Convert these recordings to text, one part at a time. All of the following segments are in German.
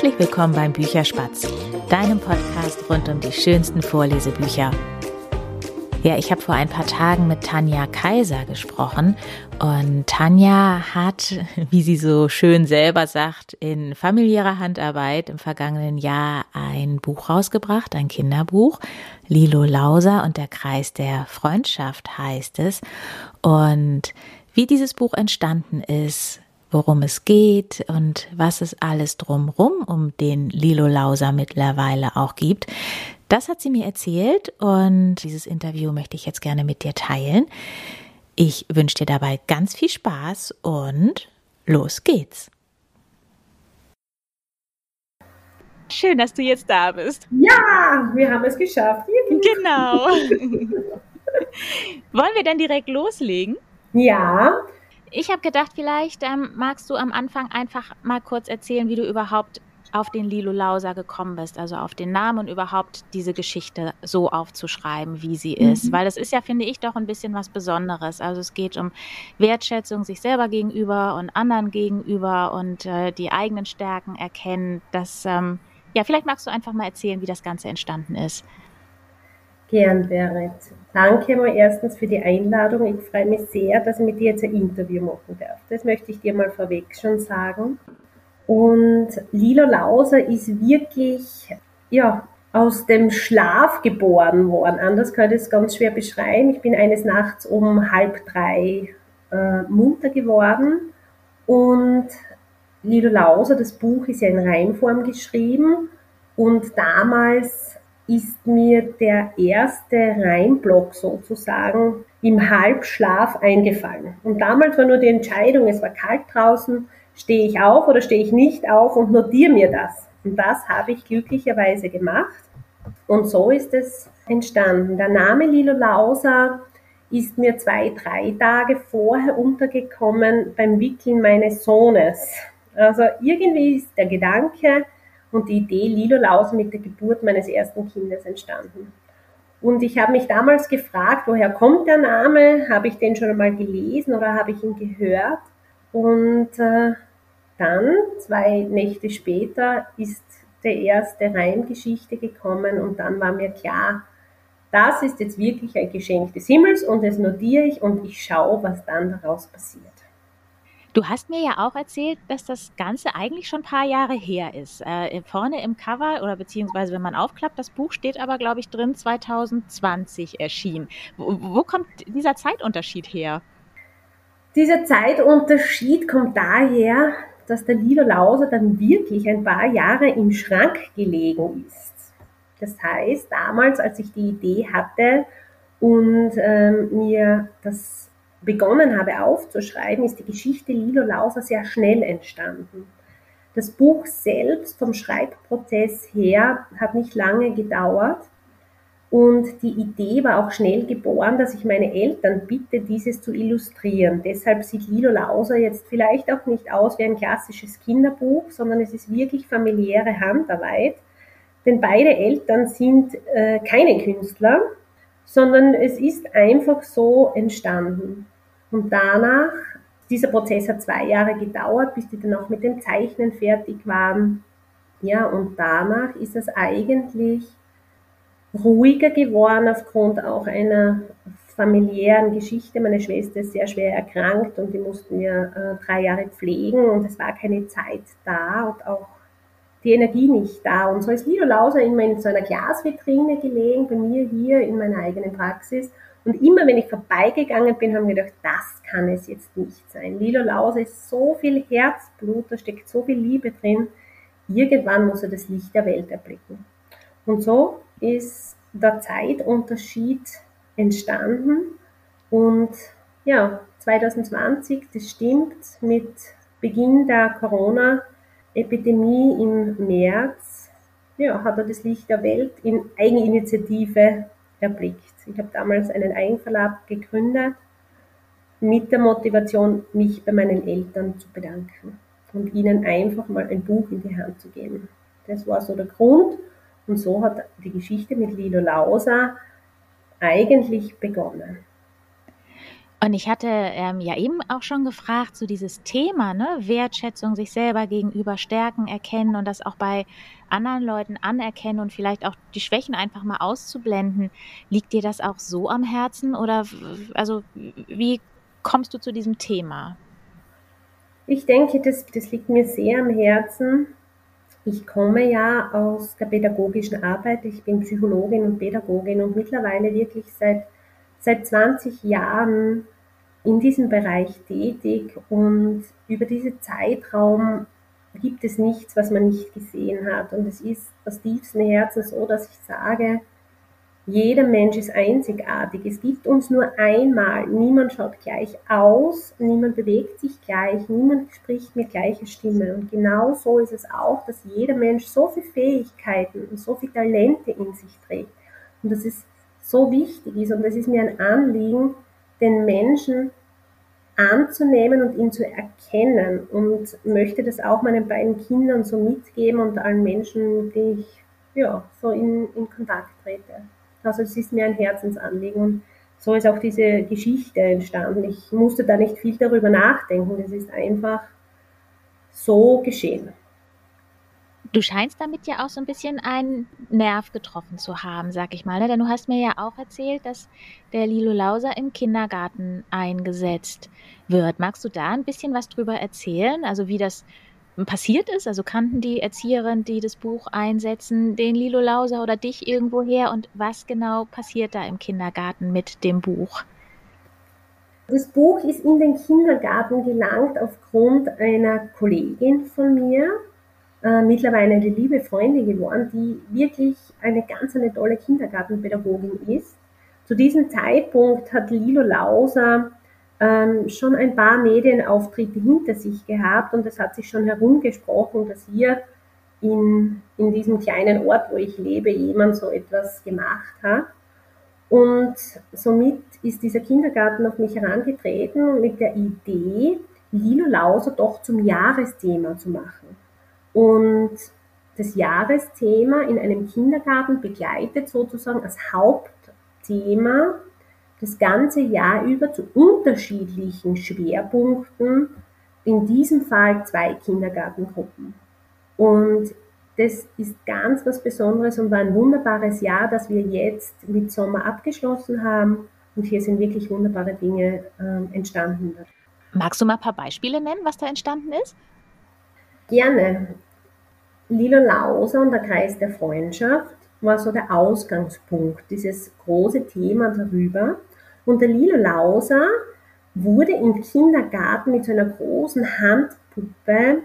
Herzlich willkommen beim Bücherspatz, deinem Podcast rund um die schönsten Vorlesebücher. Ja, ich habe vor ein paar Tagen mit Tanja Kaiser gesprochen und Tanja hat, wie sie so schön selber sagt, in familiärer Handarbeit im vergangenen Jahr ein Buch rausgebracht, ein Kinderbuch. Lilo Lauser und der Kreis der Freundschaft heißt es. Und wie dieses Buch entstanden ist, worum es geht und was es alles drumrum um den Lilo Lauser mittlerweile auch gibt. Das hat sie mir erzählt und dieses Interview möchte ich jetzt gerne mit dir teilen. Ich wünsche dir dabei ganz viel Spaß und los geht's. Schön, dass du jetzt da bist. Ja, wir haben es geschafft. Genau. Wollen wir denn direkt loslegen? Ja, ich habe gedacht, vielleicht ähm, magst du am Anfang einfach mal kurz erzählen, wie du überhaupt auf den Lilo Lauser gekommen bist, also auf den Namen und überhaupt diese Geschichte so aufzuschreiben, wie sie ist. Mhm. Weil das ist ja, finde ich, doch ein bisschen was Besonderes. Also es geht um Wertschätzung sich selber gegenüber und anderen gegenüber und äh, die eigenen Stärken erkennen. Das, ähm, ja, vielleicht magst du einfach mal erzählen, wie das Ganze entstanden ist. Gern, Berit. Danke mal erstens für die Einladung. Ich freue mich sehr, dass ich mit dir jetzt ein Interview machen darf. Das möchte ich dir mal vorweg schon sagen. Und Lilo Lauser ist wirklich, ja, aus dem Schlaf geboren worden. Anders kann ich es ganz schwer beschreiben. Ich bin eines Nachts um halb drei äh, munter geworden und Lilo Lauser, das Buch ist ja in Reinform geschrieben und damals ist mir der erste Reimblock sozusagen im Halbschlaf eingefallen. Und damals war nur die Entscheidung, es war kalt draußen, stehe ich auf oder stehe ich nicht auf und notiere mir das. Und das habe ich glücklicherweise gemacht. Und so ist es entstanden. Der Name Lilo Lausa ist mir zwei, drei Tage vorher untergekommen beim Wickeln meines Sohnes. Also irgendwie ist der Gedanke, und die Idee Lilo Laus mit der Geburt meines ersten Kindes entstanden. Und ich habe mich damals gefragt, woher kommt der Name? Habe ich den schon einmal gelesen oder habe ich ihn gehört? Und äh, dann, zwei Nächte später, ist der erste Reimgeschichte gekommen und dann war mir klar, das ist jetzt wirklich ein Geschenk des Himmels und das notiere ich und ich schaue, was dann daraus passiert. Du hast mir ja auch erzählt, dass das Ganze eigentlich schon ein paar Jahre her ist. Äh, vorne im Cover oder beziehungsweise wenn man aufklappt, das Buch steht aber, glaube ich, drin 2020 erschienen. Wo, wo kommt dieser Zeitunterschied her? Dieser Zeitunterschied kommt daher, dass der Lilo Lauser dann wirklich ein paar Jahre im Schrank gelegen ist. Das heißt, damals, als ich die Idee hatte und ähm, mir das begonnen habe aufzuschreiben, ist die Geschichte Lilo Lauser sehr schnell entstanden. Das Buch selbst vom Schreibprozess her hat nicht lange gedauert und die Idee war auch schnell geboren, dass ich meine Eltern bitte, dieses zu illustrieren. Deshalb sieht Lilo Lauser jetzt vielleicht auch nicht aus wie ein klassisches Kinderbuch, sondern es ist wirklich familiäre Handarbeit. Denn beide Eltern sind äh, keine Künstler, sondern es ist einfach so entstanden. Und danach, dieser Prozess hat zwei Jahre gedauert, bis die dann auch mit dem Zeichnen fertig waren. Ja, und danach ist es eigentlich ruhiger geworden aufgrund auch einer familiären Geschichte. Meine Schwester ist sehr schwer erkrankt und die mussten wir äh, drei Jahre pflegen und es war keine Zeit da und auch die Energie nicht da. Und so ist Lilo Lauser immer in so einer Glasvitrine gelegen, bei mir hier in meiner eigenen Praxis. Und immer wenn ich vorbeigegangen bin, haben wir gedacht, das kann es jetzt nicht sein. Lilo Lauser ist so viel Herzblut, da steckt so viel Liebe drin. Irgendwann muss er das Licht der Welt erblicken. Und so ist der Zeitunterschied entstanden. Und ja, 2020, das stimmt, mit Beginn der Corona-Epidemie im März, ja, hat er das Licht der Welt in Eigeninitiative erblickt. Ich habe damals einen Eigenverlag gegründet mit der Motivation, mich bei meinen Eltern zu bedanken und ihnen einfach mal ein Buch in die Hand zu geben. Das war so der Grund und so hat die Geschichte mit Lilo Lausa eigentlich begonnen. Und ich hatte ähm, ja eben auch schon gefragt, so dieses Thema, ne, Wertschätzung, sich selber gegenüber stärken, erkennen und das auch bei anderen Leuten anerkennen und vielleicht auch die Schwächen einfach mal auszublenden. Liegt dir das auch so am Herzen oder also wie kommst du zu diesem Thema? Ich denke, das, das liegt mir sehr am Herzen. Ich komme ja aus der pädagogischen Arbeit. Ich bin Psychologin und Pädagogin und mittlerweile wirklich seit seit 20 Jahren in diesem Bereich tätig und über diesen Zeitraum gibt es nichts, was man nicht gesehen hat. Und es ist aus tiefstem Herzen so, dass ich sage, jeder Mensch ist einzigartig. Es gibt uns nur einmal. Niemand schaut gleich aus, niemand bewegt sich gleich, niemand spricht mit gleicher Stimme. Und genau so ist es auch, dass jeder Mensch so viele Fähigkeiten und so viele Talente in sich trägt. Und das ist so wichtig ist. Und es ist mir ein Anliegen, den Menschen anzunehmen und ihn zu erkennen und möchte das auch meinen beiden Kindern so mitgeben und allen Menschen, denen ich ja, so in, in Kontakt trete. Also es ist mir ein Herzensanliegen und so ist auch diese Geschichte entstanden. Ich musste da nicht viel darüber nachdenken, das ist einfach so geschehen. Du scheinst damit ja auch so ein bisschen einen Nerv getroffen zu haben, sag ich mal. Ne? Denn du hast mir ja auch erzählt, dass der Lilo Lauser im Kindergarten eingesetzt wird. Magst du da ein bisschen was drüber erzählen? Also wie das passiert ist? Also kannten die Erzieherin, die das Buch einsetzen, den Lilo Lauser oder dich irgendwo her? Und was genau passiert da im Kindergarten mit dem Buch? Das Buch ist in den Kindergarten gelangt aufgrund einer Kollegin von mir, äh, mittlerweile eine liebe Freundin geworden, die wirklich eine ganz eine tolle Kindergartenpädagogin ist. Zu diesem Zeitpunkt hat Lilo Lauser ähm, schon ein paar Medienauftritte hinter sich gehabt und es hat sich schon herumgesprochen, dass hier in, in diesem kleinen Ort, wo ich lebe, jemand so etwas gemacht hat. Und somit ist dieser Kindergarten auf mich herangetreten mit der Idee, Lilo Lauser doch zum Jahresthema zu machen und das Jahresthema in einem Kindergarten begleitet sozusagen als Hauptthema das ganze Jahr über zu unterschiedlichen Schwerpunkten, in diesem Fall zwei Kindergartengruppen. Und das ist ganz was Besonderes und war ein wunderbares Jahr, das wir jetzt mit Sommer abgeschlossen haben. Und hier sind wirklich wunderbare Dinge äh, entstanden. Magst du mal ein paar Beispiele nennen, was da entstanden ist? Gerne. Lilo Lauser und der Kreis der Freundschaft war so der Ausgangspunkt, dieses große Thema darüber. Und der Lilo Lauser wurde im Kindergarten mit so einer großen Handpuppe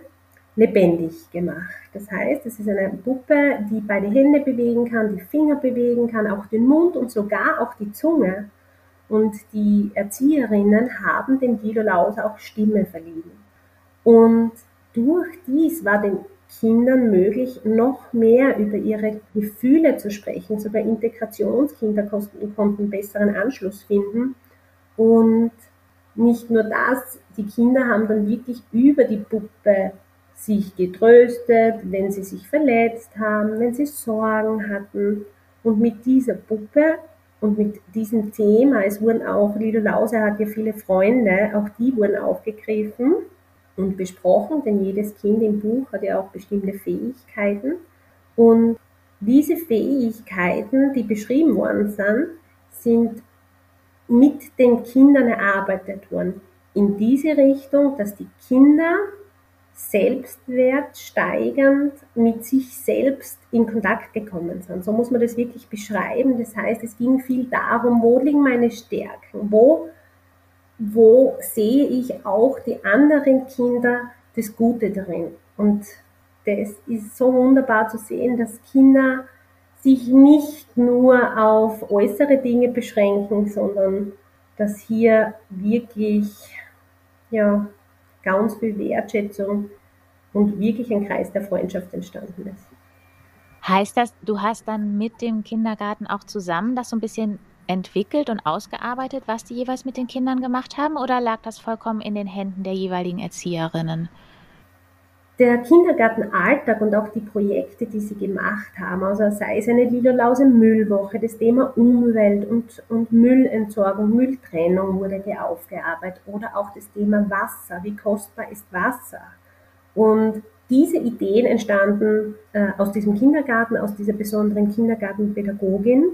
lebendig gemacht. Das heißt, es ist eine Puppe, die beide Hände bewegen kann, die Finger bewegen kann, auch den Mund und sogar auch die Zunge. Und die Erzieherinnen haben dem Lilo Lauser auch Stimme verliehen. Und durch dies war den Kindern möglich, noch mehr über ihre Gefühle zu sprechen. Sogar Integrationskinder konnten besseren Anschluss finden. Und nicht nur das, die Kinder haben dann wirklich über die Puppe sich getröstet, wenn sie sich verletzt haben, wenn sie Sorgen hatten. Und mit dieser Puppe und mit diesem Thema, es wurden auch, Lido Lause hat ja viele Freunde, auch die wurden aufgegriffen und besprochen, denn jedes Kind im Buch hat ja auch bestimmte Fähigkeiten. Und diese Fähigkeiten, die beschrieben worden sind, sind mit den Kindern erarbeitet worden. In diese Richtung, dass die Kinder Selbstwert steigernd mit sich selbst in Kontakt gekommen sind. So muss man das wirklich beschreiben. Das heißt, es ging viel darum, wo liegen meine Stärken, wo wo sehe ich auch die anderen Kinder das Gute darin. Und das ist so wunderbar zu sehen, dass Kinder sich nicht nur auf äußere Dinge beschränken, sondern dass hier wirklich ja, ganz viel Wertschätzung und wirklich ein Kreis der Freundschaft entstanden ist. Heißt das, du hast dann mit dem Kindergarten auch zusammen das so ein bisschen entwickelt und ausgearbeitet, was die jeweils mit den Kindern gemacht haben, oder lag das vollkommen in den Händen der jeweiligen Erzieherinnen? der Kindergartenalltag und auch die Projekte, die sie gemacht haben, also sei es eine Lila-Lause Müllwoche, das Thema Umwelt und, und Müllentsorgung, Mülltrennung wurde aufgearbeitet oder auch das Thema Wasser, wie kostbar ist Wasser. Und diese Ideen entstanden äh, aus diesem Kindergarten, aus dieser besonderen Kindergartenpädagogin.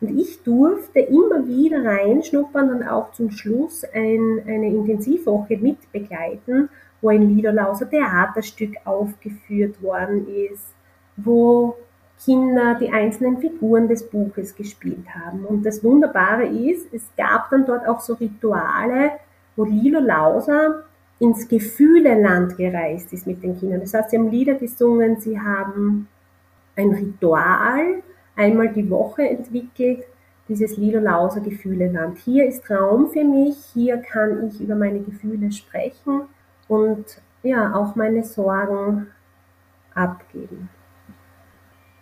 Und ich durfte immer wieder reinschnuppern und auch zum Schluss ein, eine Intensivwoche mitbegleiten, wo ein Liederlauser Theaterstück aufgeführt worden ist, wo Kinder die einzelnen Figuren des Buches gespielt haben. Und das Wunderbare ist, es gab dann dort auch so Rituale, wo Lilo Lauser ins Gefühleland gereist ist mit den Kindern. Das heißt, sie haben Lieder gesungen, sie haben ein Ritual einmal die Woche entwickelt, dieses Lilo Lauser Gefühleland. Hier ist Raum für mich, hier kann ich über meine Gefühle sprechen und ja, auch meine Sorgen abgeben.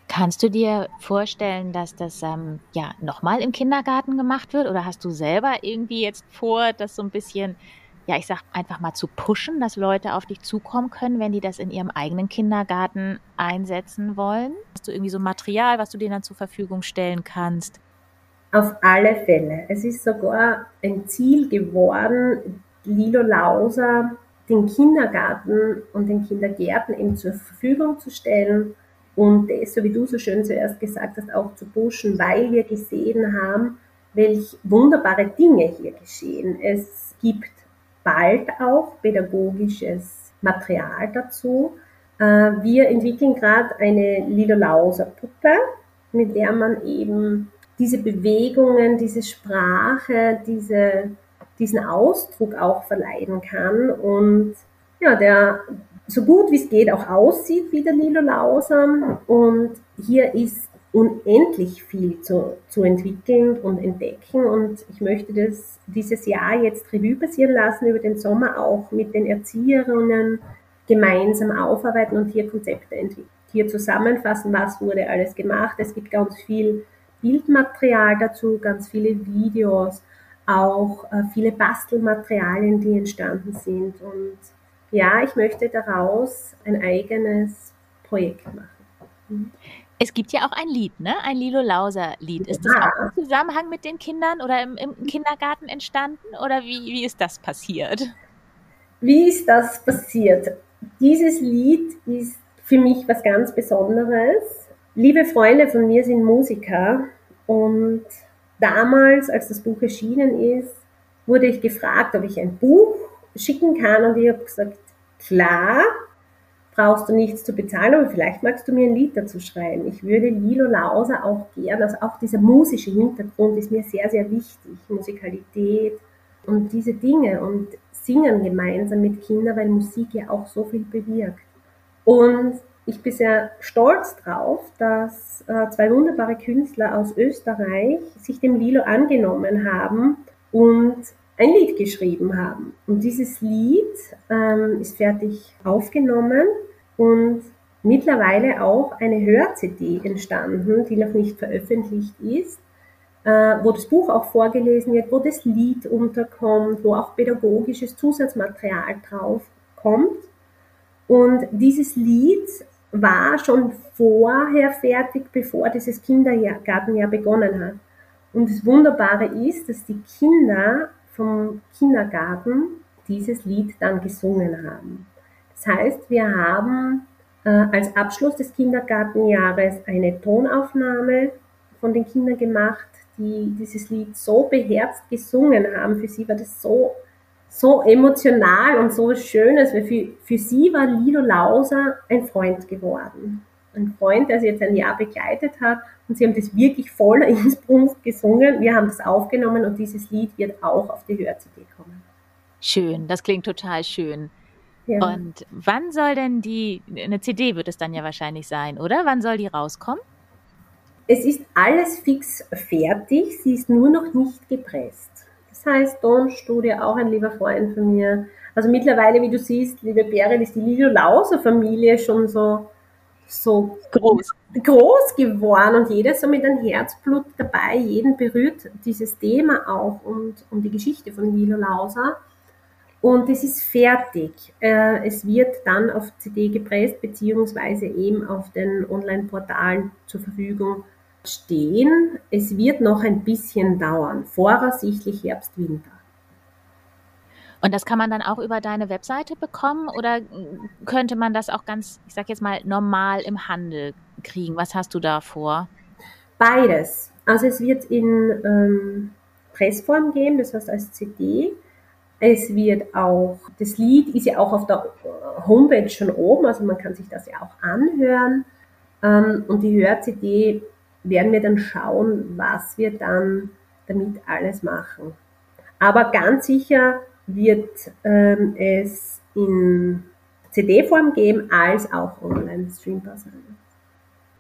Kannst du dir vorstellen, dass das ähm, ja nochmal im Kindergarten gemacht wird oder hast du selber irgendwie jetzt vor, das so ein bisschen, ja, ich sag einfach mal zu pushen, dass Leute auf dich zukommen können, wenn die das in ihrem eigenen Kindergarten einsetzen wollen? Hast du irgendwie so Material, was du denen dann zur Verfügung stellen kannst? Auf alle Fälle. Es ist sogar ein Ziel geworden, Lilo Lauser den Kindergarten und den Kindergärten eben zur Verfügung zu stellen und das, so wie du so schön zuerst gesagt hast, auch zu pushen, weil wir gesehen haben, welch wunderbare Dinge hier geschehen. Es gibt bald auch pädagogisches Material dazu. Äh, wir entwickeln gerade eine Lilo Lauser Puppe, mit der man eben diese Bewegungen, diese Sprache, diese diesen Ausdruck auch verleihen kann und ja, der so gut wie es geht auch aussieht wie der Lilo Lausam. Und hier ist unendlich viel zu, zu entwickeln und entdecken. Und ich möchte das dieses Jahr jetzt Revue passieren lassen, über den Sommer auch mit den Erzieherinnen gemeinsam aufarbeiten und hier Konzepte entwickeln. Hier zusammenfassen, was wurde alles gemacht. Es gibt ganz viel Bildmaterial dazu, ganz viele Videos auch äh, viele Bastelmaterialien, die entstanden sind. Und ja, ich möchte daraus ein eigenes Projekt machen. Es gibt ja auch ein Lied, ne? Ein Lilo Lauser Lied. Ist das auch im Zusammenhang mit den Kindern oder im, im Kindergarten entstanden oder wie, wie ist das passiert? Wie ist das passiert? Dieses Lied ist für mich was ganz Besonderes. Liebe Freunde von mir sind Musiker und damals, als das Buch erschienen ist, wurde ich gefragt, ob ich ein Buch schicken kann und ich habe gesagt, klar, brauchst du nichts zu bezahlen, aber vielleicht magst du mir ein Lied dazu schreiben. Ich würde Lilo Lauser auch gern, also auch dieser musische Hintergrund ist mir sehr, sehr wichtig, Musikalität und diese Dinge und singen gemeinsam mit Kindern, weil Musik ja auch so viel bewirkt. Und ich bin sehr stolz drauf, dass äh, zwei wunderbare Künstler aus Österreich sich dem Lilo angenommen haben und ein Lied geschrieben haben. Und dieses Lied ähm, ist fertig aufgenommen und mittlerweile auch eine Hör-CD entstanden, die noch nicht veröffentlicht ist, äh, wo das Buch auch vorgelesen wird, wo das Lied unterkommt, wo auch pädagogisches Zusatzmaterial drauf kommt. Und dieses Lied war schon vorher fertig, bevor dieses Kindergartenjahr begonnen hat. Und das Wunderbare ist, dass die Kinder vom Kindergarten dieses Lied dann gesungen haben. Das heißt, wir haben äh, als Abschluss des Kindergartenjahres eine Tonaufnahme von den Kindern gemacht, die dieses Lied so beherzt gesungen haben. Für sie war das so so emotional und so Schönes, für, für sie war Lilo Lauser ein Freund geworden. Ein Freund, der sie jetzt ein Jahr begleitet hat und sie haben das wirklich voller Inbrunst gesungen. Wir haben das aufgenommen und dieses Lied wird auch auf die Hör-CD kommen. Schön, das klingt total schön. Ja. Und wann soll denn die, eine CD wird es dann ja wahrscheinlich sein, oder? Wann soll die rauskommen? Es ist alles fix fertig, sie ist nur noch nicht gepresst. Das heißt, Tonstudio, auch ein lieber Freund von mir. Also mittlerweile, wie du siehst, liebe Beryl, ist die Lilo Lauser Familie schon so, so groß. groß geworden und jeder so mit einem Herzblut dabei. Jeden berührt dieses Thema auch und, und die Geschichte von Lilo Lauser. Und es ist fertig. Äh, es wird dann auf CD gepresst, beziehungsweise eben auf den Online-Portalen zur Verfügung stehen. Es wird noch ein bisschen dauern, voraussichtlich Herbst, Winter. Und das kann man dann auch über deine Webseite bekommen oder könnte man das auch ganz, ich sag jetzt mal, normal im Handel kriegen? Was hast du da vor? Beides. Also es wird in ähm, Pressform geben, das heißt als CD. Es wird auch, das Lied ist ja auch auf der Homepage schon oben, also man kann sich das ja auch anhören. Ähm, und die Hör-CD werden wir dann schauen, was wir dann damit alles machen. Aber ganz sicher wird ähm, es in CD-Form geben, als auch online streambar sein.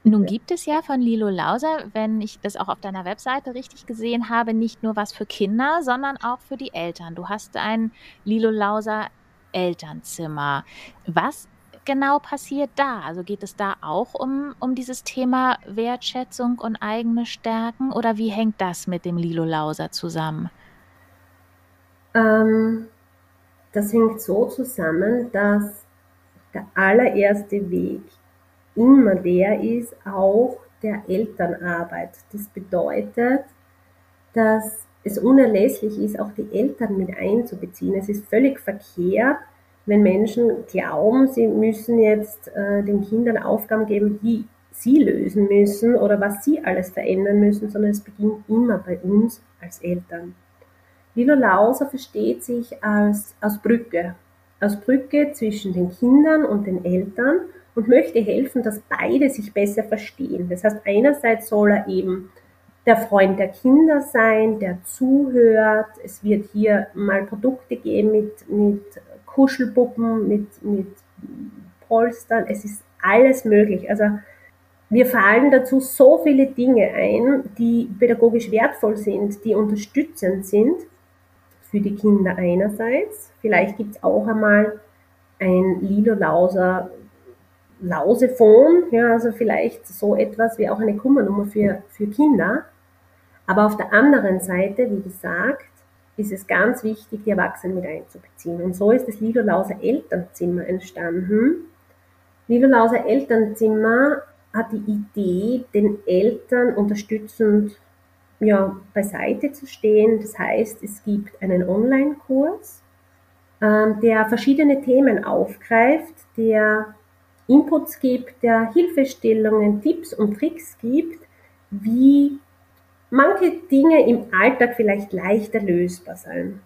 Nun gibt es ja von Lilo Lauser, wenn ich das auch auf deiner Webseite richtig gesehen habe, nicht nur was für Kinder, sondern auch für die Eltern. Du hast ein Lilo Lauser Elternzimmer. Was genau passiert da? Also geht es da auch um, um dieses Thema Wertschätzung und eigene Stärken oder wie hängt das mit dem Lilo Lauser zusammen? Ähm, das hängt so zusammen, dass der allererste Weg immer der ist, auch der Elternarbeit. Das bedeutet, dass es unerlässlich ist, auch die Eltern mit einzubeziehen. Es ist völlig verkehrt, wenn Menschen glauben, sie müssen jetzt äh, den Kindern Aufgaben geben, die sie lösen müssen oder was sie alles verändern müssen, sondern es beginnt immer bei uns als Eltern. Lilo Lauser versteht sich als, als Brücke, als Brücke zwischen den Kindern und den Eltern und möchte helfen, dass beide sich besser verstehen. Das heißt, einerseits soll er eben der Freund der Kinder sein, der zuhört. Es wird hier mal Produkte geben mit, mit Kuschelpuppen, mit, mit Polstern. Es ist alles möglich. Also wir fallen dazu so viele Dinge ein, die pädagogisch wertvoll sind, die unterstützend sind für die Kinder einerseits. Vielleicht gibt es auch einmal ein Lilo-Lauser Lausefon, ja, also vielleicht so etwas wie auch eine Kummernummer für, für Kinder. Aber auf der anderen Seite, wie gesagt, ist es ganz wichtig, die Erwachsenen mit einzubeziehen. Und so ist das Lilo Lauser Elternzimmer entstanden. Lilo Lauser Elternzimmer hat die Idee, den Eltern unterstützend ja, beiseite zu stehen. Das heißt, es gibt einen Online-Kurs, ähm, der verschiedene Themen aufgreift, der Inputs gibt, der Hilfestellungen, Tipps und Tricks gibt, wie manche Dinge im Alltag vielleicht leichter lösbar sind.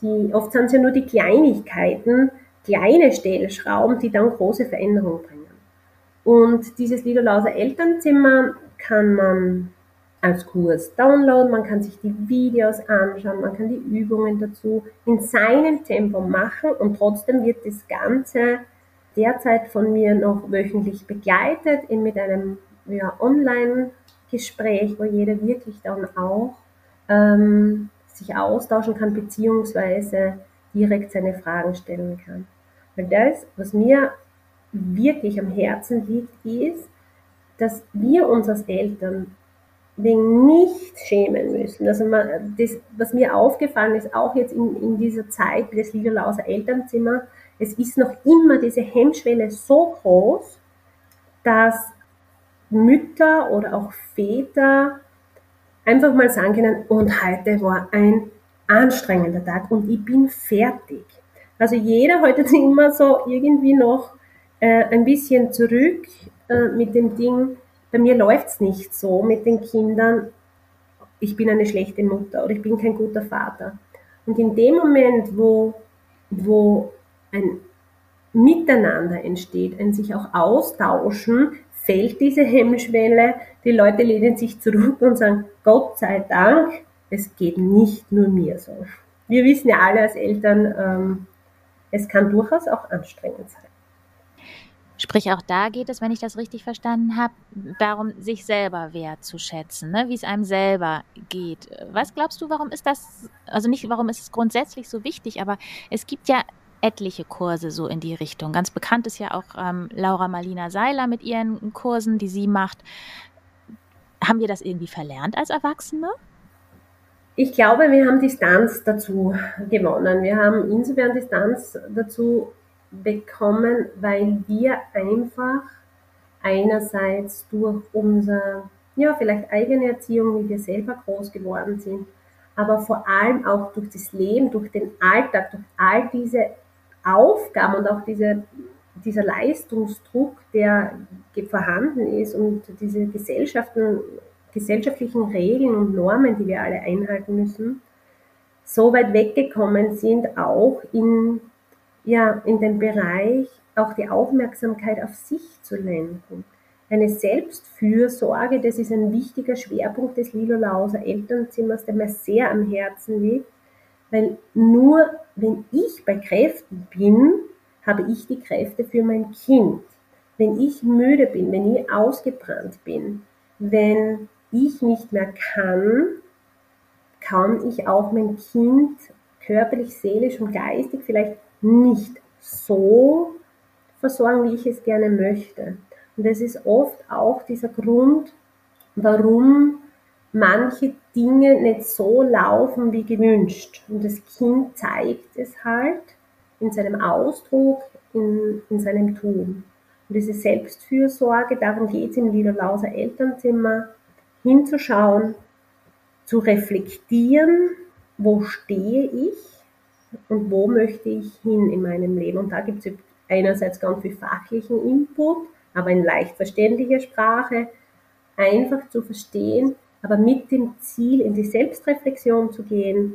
Die, oft sind es ja nur die Kleinigkeiten, kleine Stellschrauben, die dann große Veränderungen bringen. Und dieses Liederlauser Elternzimmer kann man als Kurs downloaden, man kann sich die Videos anschauen, man kann die Übungen dazu in seinem Tempo machen und trotzdem wird das Ganze derzeit von mir noch wöchentlich begleitet eben mit einem ja, Online-Gespräch, wo jeder wirklich dann auch ähm, sich austauschen kann beziehungsweise direkt seine Fragen stellen kann. Weil das, was mir wirklich am Herzen liegt, ist, dass wir uns als Eltern wegen nicht schämen müssen. Also man, das, was mir aufgefallen ist, auch jetzt in, in dieser Zeit des Liederlauser Elternzimmer, es ist noch immer diese Hemmschwelle so groß, dass Mütter oder auch Väter einfach mal sagen können, und heute war ein anstrengender Tag und ich bin fertig. Also jeder heute ist immer so irgendwie noch äh, ein bisschen zurück äh, mit dem Ding, bei mir läuft es nicht so mit den Kindern, ich bin eine schlechte Mutter oder ich bin kein guter Vater. Und in dem Moment, wo, wo ein Miteinander entsteht, ein sich auch austauschen, fällt diese Hemmschwelle, die Leute lehnen sich zurück und sagen, Gott sei Dank, es geht nicht nur mir so. Wir wissen ja alle als Eltern, ähm, es kann durchaus auch anstrengend sein. Sprich, auch da geht es, wenn ich das richtig verstanden habe, darum, sich selber wertzuschätzen, ne? wie es einem selber geht. Was glaubst du, warum ist das, also nicht, warum ist es grundsätzlich so wichtig, aber es gibt ja etliche Kurse so in die Richtung. Ganz bekannt ist ja auch ähm, Laura Marlina Seiler mit ihren Kursen, die sie macht. Haben wir das irgendwie verlernt als Erwachsene? Ich glaube, wir haben Distanz dazu gewonnen. Wir haben insofern Distanz dazu bekommen, weil wir einfach einerseits durch unsere, ja, vielleicht eigene Erziehung, wie wir selber groß geworden sind, aber vor allem auch durch das Leben, durch den Alltag, durch all diese Aufgaben und auch diese, dieser Leistungsdruck, der vorhanden ist und diese Gesellschaften, gesellschaftlichen Regeln und Normen, die wir alle einhalten müssen, so weit weggekommen sind, auch in, ja, in den Bereich, auch die Aufmerksamkeit auf sich zu lenken. Eine Selbstfürsorge, das ist ein wichtiger Schwerpunkt des Lilo Lauser Elternzimmers, der mir sehr am Herzen liegt, weil nur wenn ich bei Kräften bin, habe ich die Kräfte für mein Kind. Wenn ich müde bin, wenn ich ausgebrannt bin, wenn ich nicht mehr kann, kann ich auch mein Kind körperlich, seelisch und geistig vielleicht nicht so versorgen, wie ich es gerne möchte. Und das ist oft auch dieser Grund, warum manche Dinge nicht so laufen wie gewünscht. Und das Kind zeigt es halt in seinem Ausdruck, in, in seinem Tun. Und diese Selbstfürsorge, darum geht es im Liederlauser Elternzimmer, hinzuschauen, zu reflektieren, wo stehe ich und wo möchte ich hin in meinem Leben. Und da gibt es einerseits ganz viel fachlichen Input, aber in leicht verständlicher Sprache, einfach zu verstehen, aber mit dem Ziel, in die Selbstreflexion zu gehen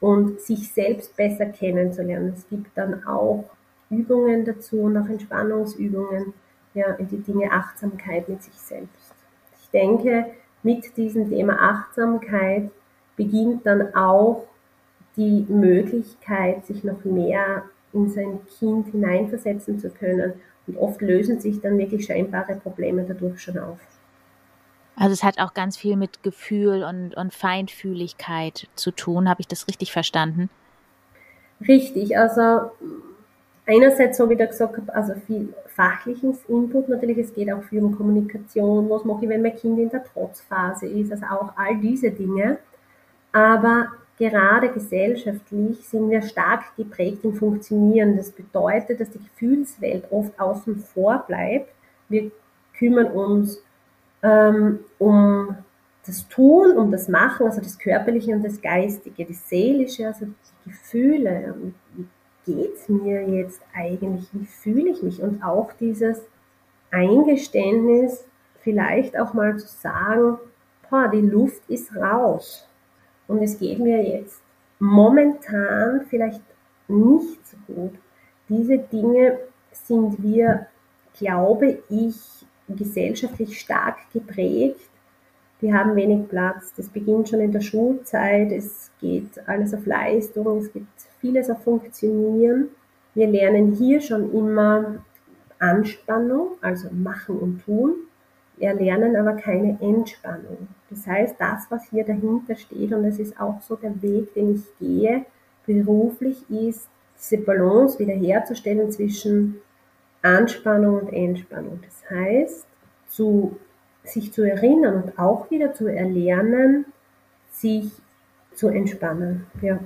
und sich selbst besser kennenzulernen. Es gibt dann auch Übungen dazu und auch Entspannungsübungen, ja, in die Dinge Achtsamkeit mit sich selbst. Ich denke, mit diesem Thema Achtsamkeit beginnt dann auch die Möglichkeit, sich noch mehr in sein Kind hineinversetzen zu können. Und oft lösen sich dann wirklich scheinbare Probleme dadurch schon auf. Also es hat auch ganz viel mit Gefühl und, und Feinfühligkeit zu tun. Habe ich das richtig verstanden? Richtig, also einerseits, so wie du gesagt habe, also viel fachliches Input natürlich, es geht auch viel um Kommunikation, was mache ich, wenn mein Kind in der Trotzphase ist, also auch all diese Dinge. Aber gerade gesellschaftlich sind wir stark geprägt im Funktionieren. Das bedeutet, dass die Gefühlswelt oft außen vor bleibt. Wir kümmern uns ähm, um das Tun, um das Machen, also das Körperliche und das Geistige, das Seelische, also die Gefühle. Wie geht es mir jetzt eigentlich? Wie fühle ich mich? Und auch dieses Eingeständnis, vielleicht auch mal zu sagen, boah, die Luft ist raus. Und es geht mir jetzt momentan vielleicht nicht so gut. Diese Dinge sind wir, glaube ich, gesellschaftlich stark geprägt. Wir haben wenig Platz. Das beginnt schon in der Schulzeit. Es geht alles auf Leistung. Es gibt vieles auf Funktionieren. Wir lernen hier schon immer Anspannung, also machen und tun. Wir erlernen aber keine Entspannung. Das heißt, das, was hier dahinter steht, und es ist auch so der Weg, den ich gehe, beruflich ist, diese Balance wiederherzustellen zwischen Anspannung und Entspannung. Das heißt, zu, sich zu erinnern und auch wieder zu erlernen, sich zu entspannen. Ja.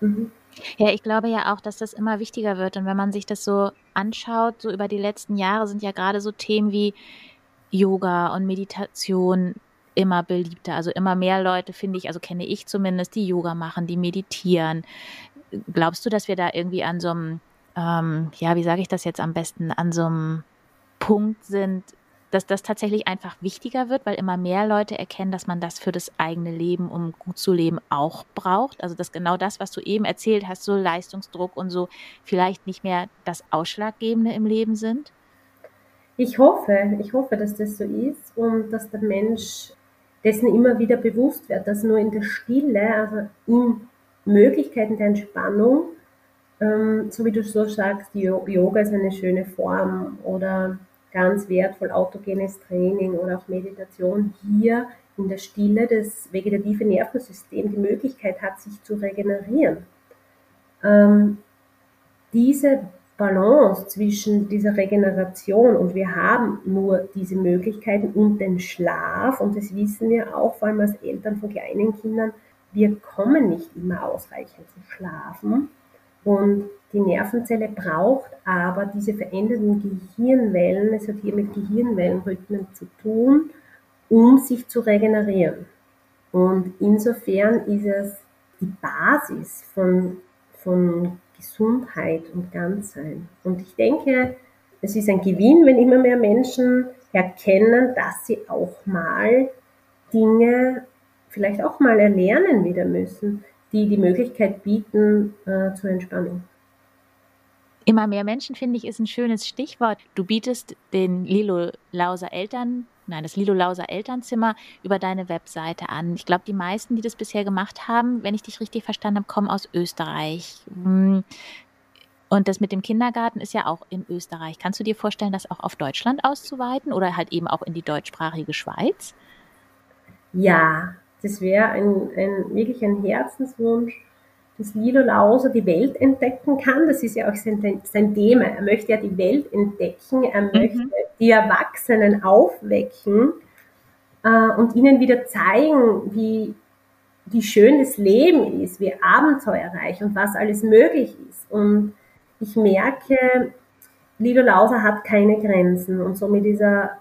Mhm. Ja, ich glaube ja auch, dass das immer wichtiger wird. Und wenn man sich das so anschaut, so über die letzten Jahre sind ja gerade so Themen wie Yoga und Meditation immer beliebter. Also immer mehr Leute, finde ich, also kenne ich zumindest, die Yoga machen, die meditieren. Glaubst du, dass wir da irgendwie an so einem ähm, ja, wie sage ich das jetzt am besten, an so einem Punkt sind, dass das tatsächlich einfach wichtiger wird, weil immer mehr Leute erkennen, dass man das für das eigene Leben, um gut zu leben, auch braucht. Also dass genau das, was du eben erzählt hast, so Leistungsdruck und so vielleicht nicht mehr das Ausschlaggebende im Leben sind? Ich hoffe, ich hoffe, dass das so ist und dass der Mensch dessen immer wieder bewusst wird, dass nur in der Stille, also in Möglichkeiten der Entspannung, ähm, so wie du so sagst, Yoga ist eine schöne Form oder ganz wertvoll autogenes Training oder auch Meditation hier in der Stille das vegetative Nervensystem die Möglichkeit hat, sich zu regenerieren. Ähm, diese Balance zwischen dieser Regeneration und wir haben nur diese Möglichkeiten und den Schlaf und das wissen wir auch, vor allem als Eltern von kleinen Kindern, wir kommen nicht immer ausreichend zu schlafen und die Nervenzelle braucht aber diese veränderten Gehirnwellen, es hat hier mit Gehirnwellenrhythmen zu tun, um sich zu regenerieren. Und insofern ist es die Basis von, von Gesundheit und Ganzsein. Und ich denke, es ist ein Gewinn, wenn immer mehr Menschen erkennen, dass sie auch mal Dinge vielleicht auch mal erlernen wieder müssen, die die Möglichkeit bieten äh, zur Entspannung. Immer mehr Menschen, finde ich, ist ein schönes Stichwort. Du bietest den Lilo Lauser Eltern, nein, das Lilo Lauser Elternzimmer über deine Webseite an. Ich glaube, die meisten, die das bisher gemacht haben, wenn ich dich richtig verstanden habe, kommen aus Österreich. Hm. Und das mit dem Kindergarten ist ja auch in Österreich. Kannst du dir vorstellen, das auch auf Deutschland auszuweiten oder halt eben auch in die deutschsprachige Schweiz? Ja, das wäre ein, ein, wirklich ein Herzenswunsch, dass Lilo Lauser die Welt entdecken kann. Das ist ja auch sein, sein Thema. Er möchte ja die Welt entdecken, er mhm. möchte die Erwachsenen aufwecken äh, und ihnen wieder zeigen, wie, wie schön das Leben ist, wie abenteuerreich und was alles möglich ist. Und ich merke, Lilo Lauser hat keine Grenzen und somit ist er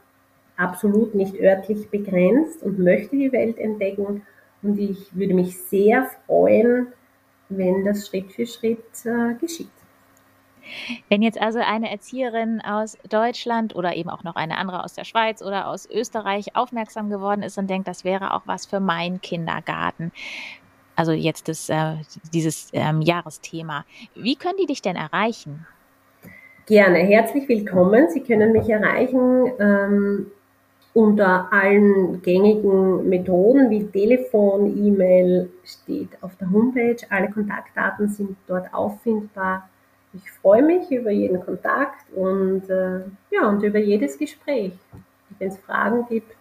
absolut nicht örtlich begrenzt und möchte die Welt entdecken. Und ich würde mich sehr freuen, wenn das Schritt für Schritt äh, geschieht. Wenn jetzt also eine Erzieherin aus Deutschland oder eben auch noch eine andere aus der Schweiz oder aus Österreich aufmerksam geworden ist und denkt, das wäre auch was für meinen Kindergarten, also jetzt das, äh, dieses ähm, Jahresthema, wie können die dich denn erreichen? Gerne, herzlich willkommen. Sie können mich erreichen ähm, unter allen gängigen Methoden wie Telefon, E-Mail steht auf der Homepage. Alle Kontaktdaten sind dort auffindbar. Ich freue mich über jeden Kontakt und, äh, ja, und über jedes Gespräch. Wenn es Fragen gibt.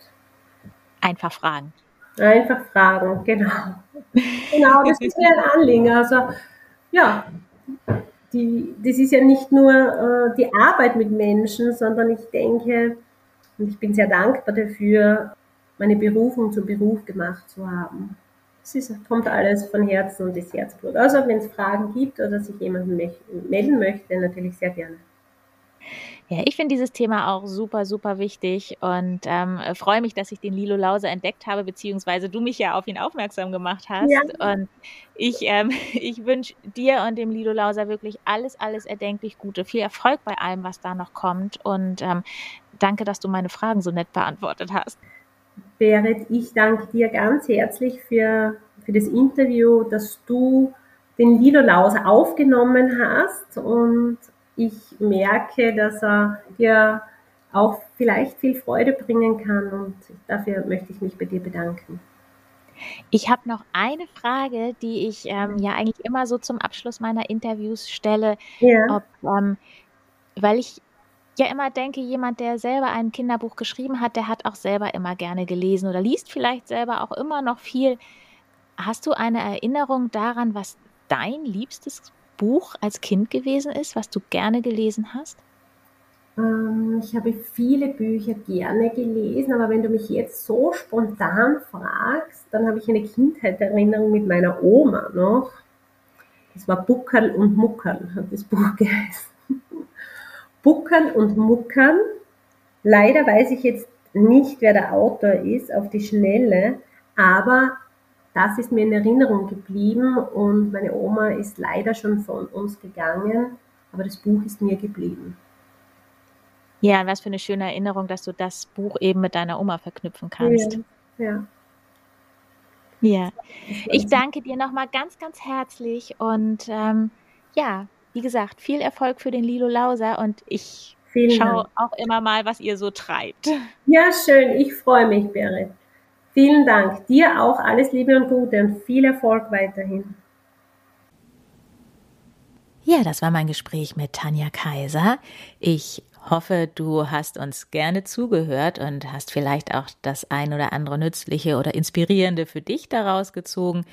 Einfach fragen. Einfach fragen, genau. Genau, das ist mir ein Anliegen. Also, ja, die, das ist ja nicht nur äh, die Arbeit mit Menschen, sondern ich denke, und ich bin sehr dankbar dafür, meine Berufung zum Beruf gemacht zu haben. Es ist, kommt alles von Herzen und ist Herzblut. Also wenn es Fragen gibt oder sich jemand melden möchte, natürlich sehr gerne. Ja, ich finde dieses Thema auch super, super wichtig und ähm, freue mich, dass ich den Lilo Lauser entdeckt habe, beziehungsweise du mich ja auf ihn aufmerksam gemacht hast. Ja. Und ich, ähm, ich wünsche dir und dem Lilo Lauser wirklich alles, alles erdenklich Gute. Viel Erfolg bei allem, was da noch kommt. Und ähm, danke, dass du meine Fragen so nett beantwortet hast. Berit, ich danke dir ganz herzlich für, für das Interview, dass du den Lilo Lauser aufgenommen hast und ich merke, dass er dir auch vielleicht viel Freude bringen kann und dafür möchte ich mich bei dir bedanken. Ich habe noch eine Frage, die ich ähm, ja eigentlich immer so zum Abschluss meiner Interviews stelle, ja. ob, ähm, weil ich ja immer denke, jemand, der selber ein Kinderbuch geschrieben hat, der hat auch selber immer gerne gelesen oder liest vielleicht selber auch immer noch viel. Hast du eine Erinnerung daran, was dein liebstes Buch als Kind gewesen ist, was du gerne gelesen hast? Ähm, ich habe viele Bücher gerne gelesen, aber wenn du mich jetzt so spontan fragst, dann habe ich eine Kindheitserinnerung mit meiner Oma noch. Das war Buckerl und Muckerl, hat das Buch geheißen. Buckerl und Muckerl. Leider weiß ich jetzt nicht, wer der Autor ist, auf die Schnelle, aber das ist mir in Erinnerung geblieben und meine Oma ist leider schon von uns gegangen, aber das Buch ist mir geblieben. Ja, was für eine schöne Erinnerung, dass du das Buch eben mit deiner Oma verknüpfen kannst. Ja. ja. Ja, ich danke dir nochmal ganz, ganz herzlich und ähm, ja, wie gesagt, viel Erfolg für den Lilo Lauser und ich schaue auch immer mal, was ihr so treibt. Ja, schön, ich freue mich, Berit. Vielen Dank. Dir auch alles Liebe und Gute und viel Erfolg weiterhin. Ja, das war mein Gespräch mit Tanja Kaiser. Ich hoffe, du hast uns gerne zugehört und hast vielleicht auch das ein oder andere nützliche oder inspirierende für dich daraus gezogen.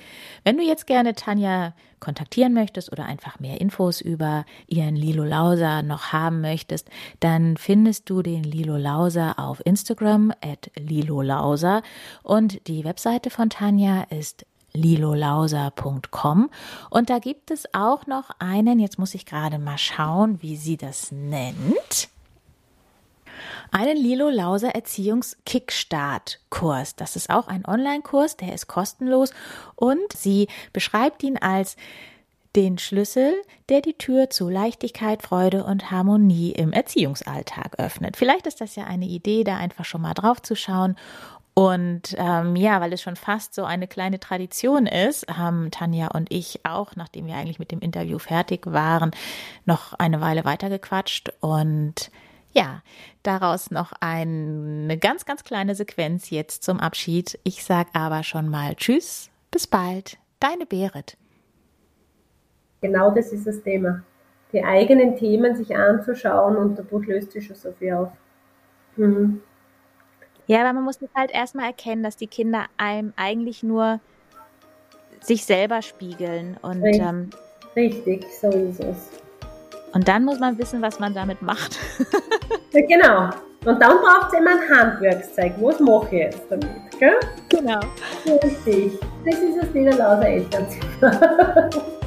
Wenn du jetzt gerne Tanja kontaktieren möchtest oder einfach mehr Infos über ihren Lilo Lauser noch haben möchtest, dann findest du den Lilo Lauser auf Instagram at Lilo Lauser und die Webseite von Tanja ist lilolauser.com und da gibt es auch noch einen, jetzt muss ich gerade mal schauen, wie sie das nennt einen Lilo Lauser Erziehungs Kickstart Kurs. Das ist auch ein Online-Kurs, der ist kostenlos und sie beschreibt ihn als den Schlüssel, der die Tür zu Leichtigkeit, Freude und Harmonie im Erziehungsalltag öffnet. Vielleicht ist das ja eine Idee, da einfach schon mal drauf zu schauen. Und ähm, ja, weil es schon fast so eine kleine Tradition ist, haben Tanja und ich auch, nachdem wir eigentlich mit dem Interview fertig waren, noch eine Weile weitergequatscht und ja, daraus noch eine ganz, ganz kleine Sequenz jetzt zum Abschied. Ich sag aber schon mal Tschüss, bis bald, deine Berit. Genau das ist das Thema. Die eigenen Themen sich anzuschauen und dadurch löst sich schon so viel auf. Mhm. Ja, aber man muss halt erstmal erkennen, dass die Kinder einem eigentlich nur sich selber spiegeln. Und, Richtig, ähm, Richtig so ist es. Und dann muss man wissen, was man damit macht. ja, genau. Und dann braucht es immer ein Handwerkszeug. Was mache ich jetzt damit? Gell? Genau. Richtig. Das ist das Niederlauser Elternzimmer.